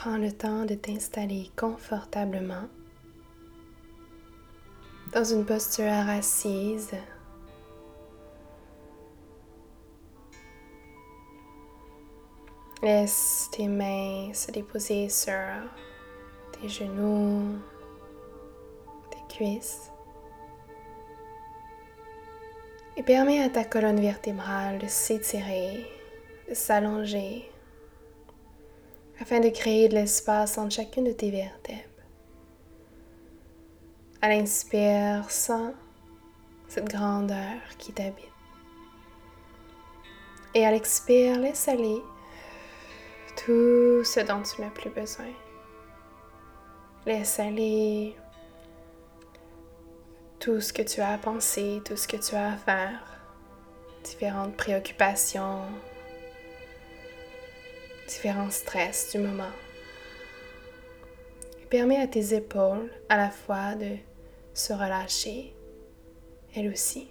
Prends le temps de t'installer confortablement dans une posture assise. Laisse tes mains se déposer sur tes genoux, tes cuisses. Et permets à ta colonne vertébrale de s'étirer, de s'allonger, afin de créer de l'espace entre chacune de tes vertèbres. À l'inspire, sens cette grandeur qui t'habite. Et à l'expire, laisse aller tout ce dont tu n'as plus besoin. Laisse aller tout ce que tu as à penser, tout ce que tu as à faire, différentes préoccupations, différents stress du moment. Et permets à tes épaules à la fois de se relâcher, elles aussi.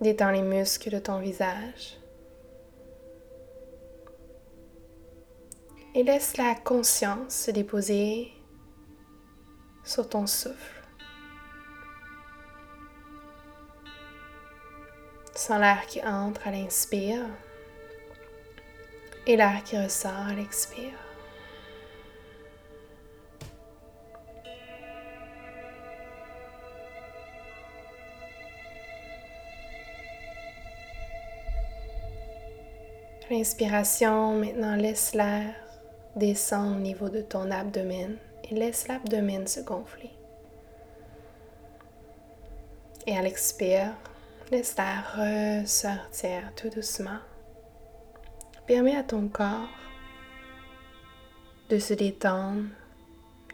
Détends les muscles de ton visage. Et laisse la conscience se déposer sur ton souffle. Sens l'air qui entre à l'inspire et l'air qui ressort à l'expire. L'inspiration, maintenant laisse l'air descendre au niveau de ton abdomen et laisse l'abdomen se gonfler. Et à l'expire, laisse l'air ressortir tout doucement. Permets à ton corps de se détendre,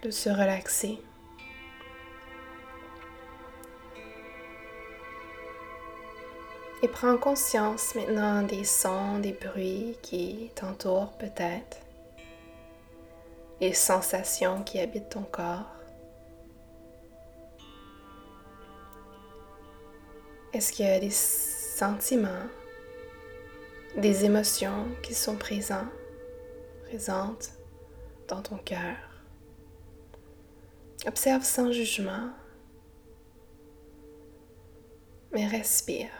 de se relaxer. Et prends conscience maintenant des sons, des bruits qui t'entourent peut-être, les sensations qui habitent ton corps. Est-ce qu'il y a des sentiments, des émotions qui sont présents, présentes dans ton cœur? Observe sans jugement, mais respire.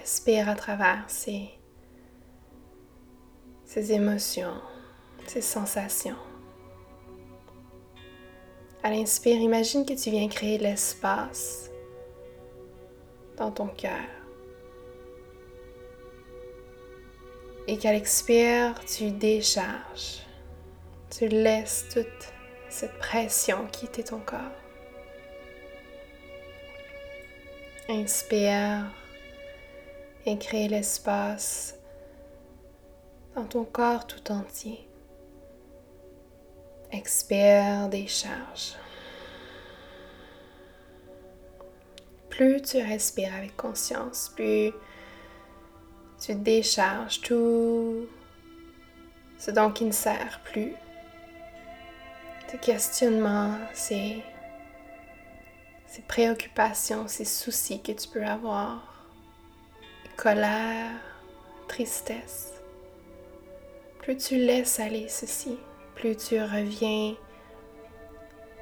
Respire à travers ces, ces émotions, ces sensations. À l'inspire, imagine que tu viens créer de l'espace dans ton cœur. Et qu'à l'expire, tu décharges. Tu laisses toute cette pression quitter ton corps. Inspire et créer l'espace dans ton corps tout entier. Expire, décharge. Plus tu respires avec conscience, plus tu décharges tout ce dont qui ne sert plus. Tes questionnements, ces, ces préoccupations, ces soucis que tu peux avoir colère, tristesse. Plus tu laisses aller ceci, plus tu reviens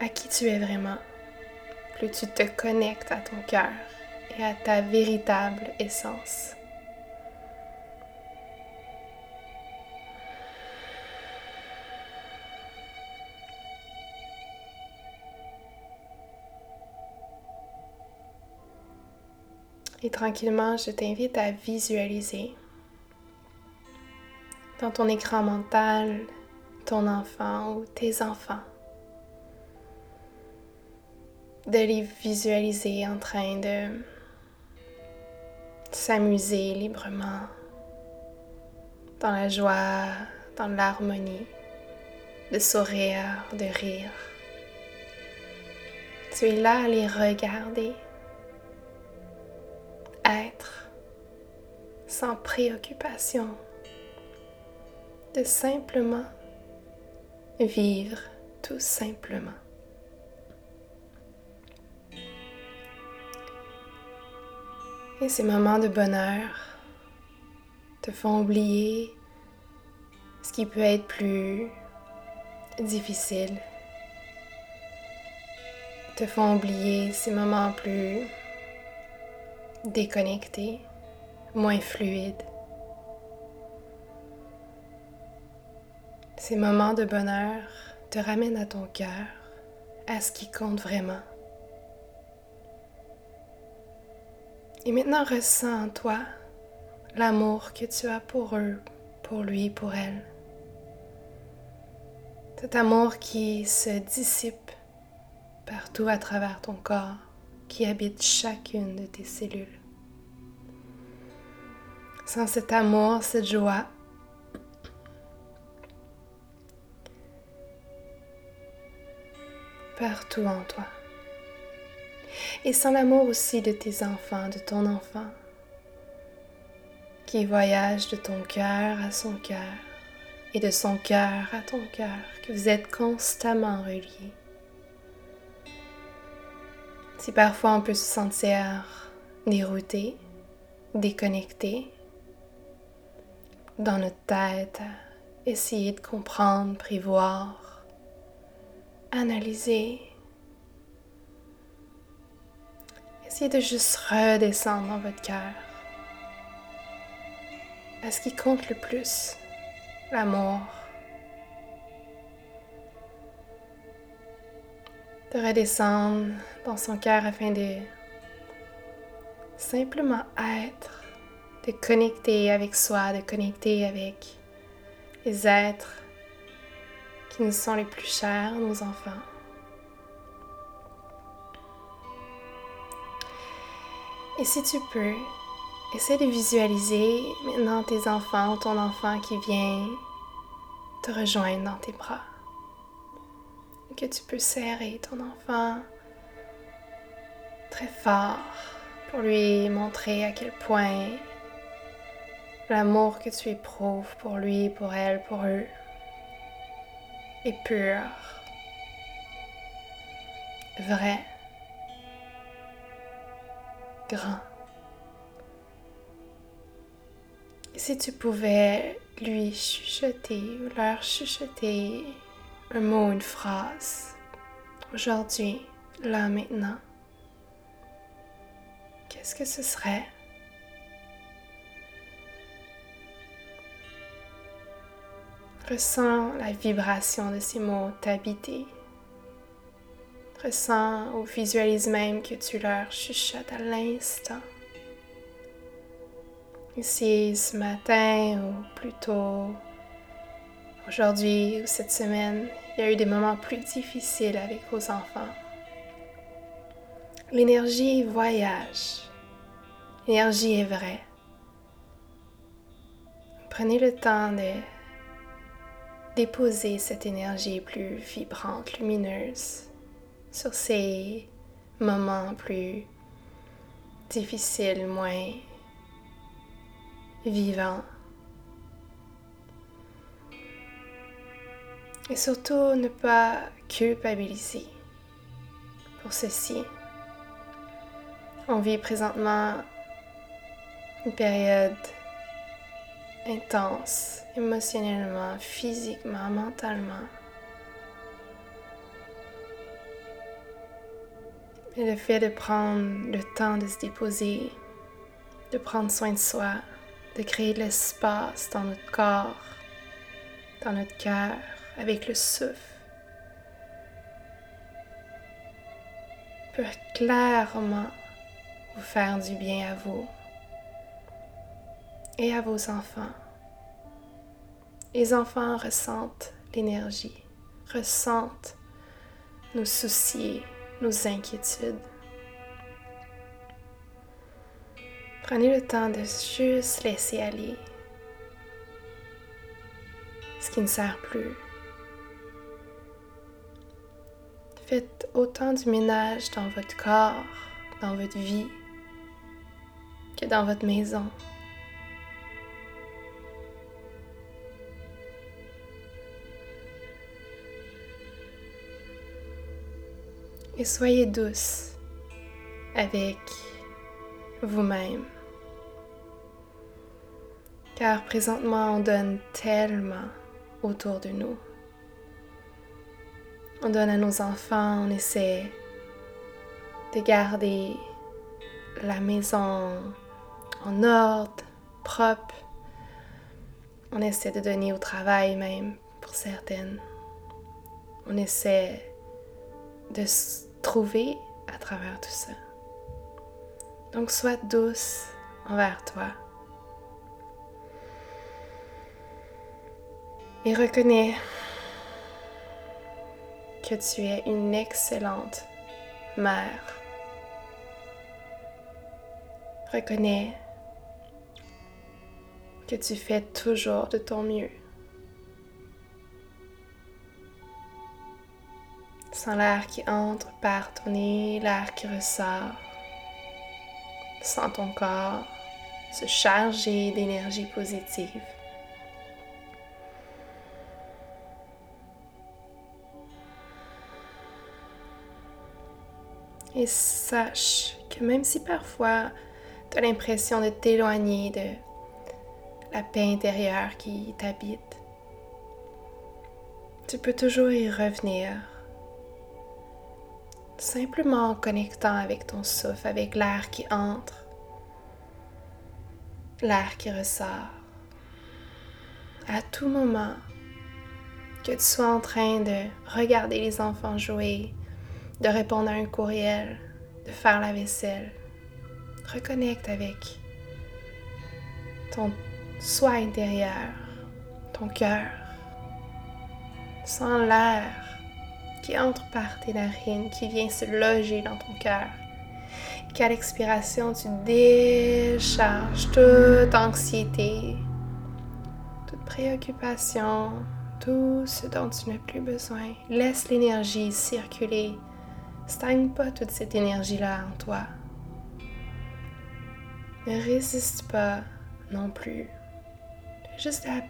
à qui tu es vraiment, plus tu te connectes à ton cœur et à ta véritable essence. Et tranquillement, je t'invite à visualiser dans ton écran mental ton enfant ou tes enfants. De les visualiser en train de s'amuser librement dans la joie, dans l'harmonie, de sourire, de rire. Tu es là à les regarder être sans préoccupation, de simplement vivre tout simplement. Et ces moments de bonheur, te font oublier ce qui peut être plus difficile, te font oublier ces moments plus déconnectés, moins fluides. Ces moments de bonheur te ramènent à ton cœur, à ce qui compte vraiment. Et maintenant ressens en toi l'amour que tu as pour eux, pour lui, pour elle. Cet amour qui se dissipe partout à travers ton corps, qui habite chacune de tes cellules. Sans cet amour, cette joie, partout en toi. Et sans l'amour aussi de tes enfants, de ton enfant, qui voyage de ton cœur à son cœur et de son cœur à ton cœur, que vous êtes constamment reliés. Si parfois on peut se sentir dérouté, déconnecté, dans notre tête, essayer de comprendre, prévoir, analyser, essayez de juste redescendre dans votre cœur à ce qui compte le plus, l'amour. De redescendre dans son cœur afin de simplement être, de connecter avec soi, de connecter avec les êtres qui nous sont les plus chers, nos enfants. Et si tu peux, essaie de visualiser maintenant tes enfants ton enfant qui vient te rejoindre dans tes bras. Que tu peux serrer ton enfant très fort pour lui montrer à quel point l'amour que tu éprouves pour lui, pour elle, pour eux est pur, vrai, grand. Si tu pouvais lui chuchoter ou leur chuchoter un mot, une phrase, aujourd'hui, là, maintenant, qu'est-ce que ce serait? Ressens la vibration de ces mots t'habiter. Ressens ou visualise même que tu leur chuchotes à l'instant. Ici, ce matin ou plutôt aujourd'hui ou cette semaine, il y a eu des moments plus difficiles avec vos enfants. L'énergie voyage. L'énergie est vraie. Prenez le temps de déposer cette énergie plus vibrante, lumineuse sur ces moments plus difficiles, moins vivants. Et surtout ne pas culpabiliser pour ceci. On vit présentement une période intense, émotionnellement, physiquement, mentalement. Et le fait de prendre le temps de se déposer, de prendre soin de soi, de créer de l'espace dans notre corps, dans notre cœur, avec le souffle, peut clairement vous faire du bien à vous et à vos enfants. Les enfants ressentent l'énergie, ressentent nos soucis, nos inquiétudes. Prenez le temps de juste laisser aller ce qui ne sert plus. Autant du ménage dans votre corps, dans votre vie, que dans votre maison. et soyez douce avec vous-même. Car présentement, on donne tellement autour de nous. On donne à nos enfants, on essaie de garder la maison en ordre, propre. On essaie de donner au travail même pour certaines. On essaie de se trouver à travers tout ça. Donc sois douce envers toi. Et reconnais que tu es une excellente mère. Reconnais que tu fais toujours de ton mieux. Sans l'air qui entre par ton nez, l'air qui ressort. Sens ton corps se charger d'énergie positive. Et sache que même si parfois tu as l'impression de t'éloigner de la paix intérieure qui t'habite, tu peux toujours y revenir. Simplement en connectant avec ton souffle, avec l'air qui entre, l'air qui ressort. À tout moment, que tu sois en train de regarder les enfants jouer, de répondre à un courriel, de faire la vaisselle. Reconnecte avec ton soi intérieur, ton cœur. Sens l'air qui entre par tes narines, qui vient se loger dans ton cœur. Qu'à l'expiration, tu décharges toute anxiété, toute préoccupation, tout ce dont tu n'as plus besoin. Laisse l'énergie circuler Stagne pas toute cette énergie-là en toi. Ne résiste pas non plus. Juste à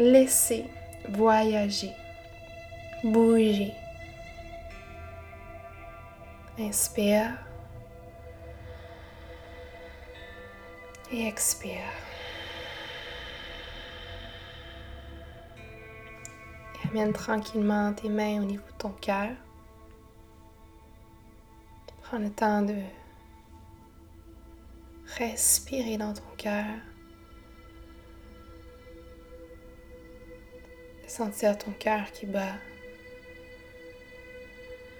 laisser voyager, bouger. Inspire. Et expire. Et amène tranquillement tes mains au niveau de ton cœur. Prends le temps de respirer dans ton cœur. De sentir ton cœur qui bat.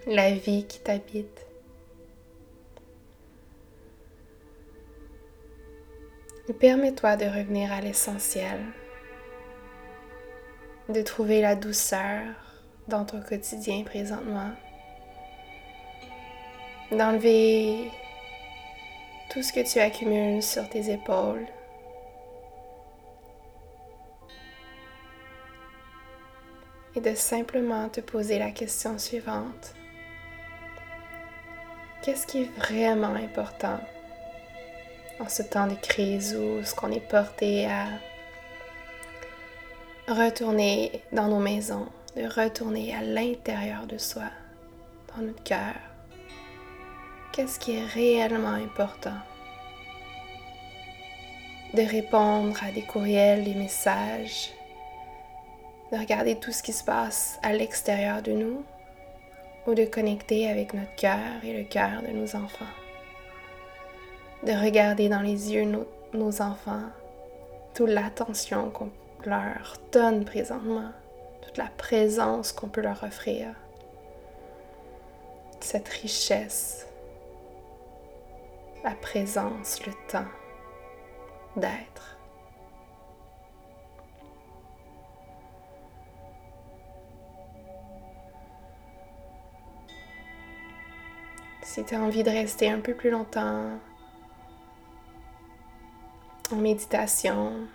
La vie qui t'habite. Et permets-toi de revenir à l'essentiel. De trouver la douceur dans ton quotidien présentement d'enlever tout ce que tu accumules sur tes épaules. Et de simplement te poser la question suivante. Qu'est-ce qui est vraiment important en ce temps de crise où ce qu'on est porté à retourner dans nos maisons, de retourner à l'intérieur de soi, dans notre cœur, qu'est-ce qui est réellement important? De répondre à des courriels, des messages, de regarder tout ce qui se passe à l'extérieur de nous ou de connecter avec notre cœur et le cœur de nos enfants. De regarder dans les yeux nos, nos enfants toute l'attention qu'on leur donne présentement, toute la présence qu'on peut leur offrir, cette richesse la présence, le temps d'être. Si tu as envie de rester un peu plus longtemps en méditation,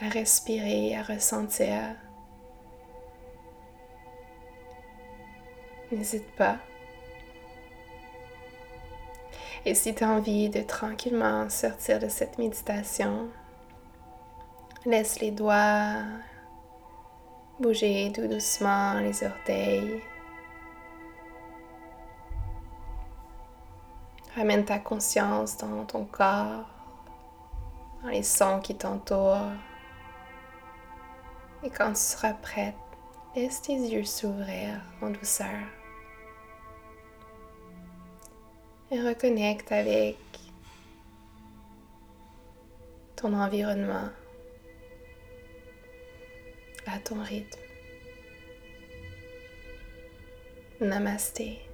à respirer, à ressentir, n'hésite pas. Et si tu as envie de tranquillement sortir de cette méditation, laisse les doigts bouger tout doucement les orteils. Ramène ta conscience dans ton corps, dans les sons qui t'entourent. Et quand tu seras prête, laisse tes yeux s'ouvrir en douceur. Et reconnecte avec ton environnement à ton rythme. Namasté.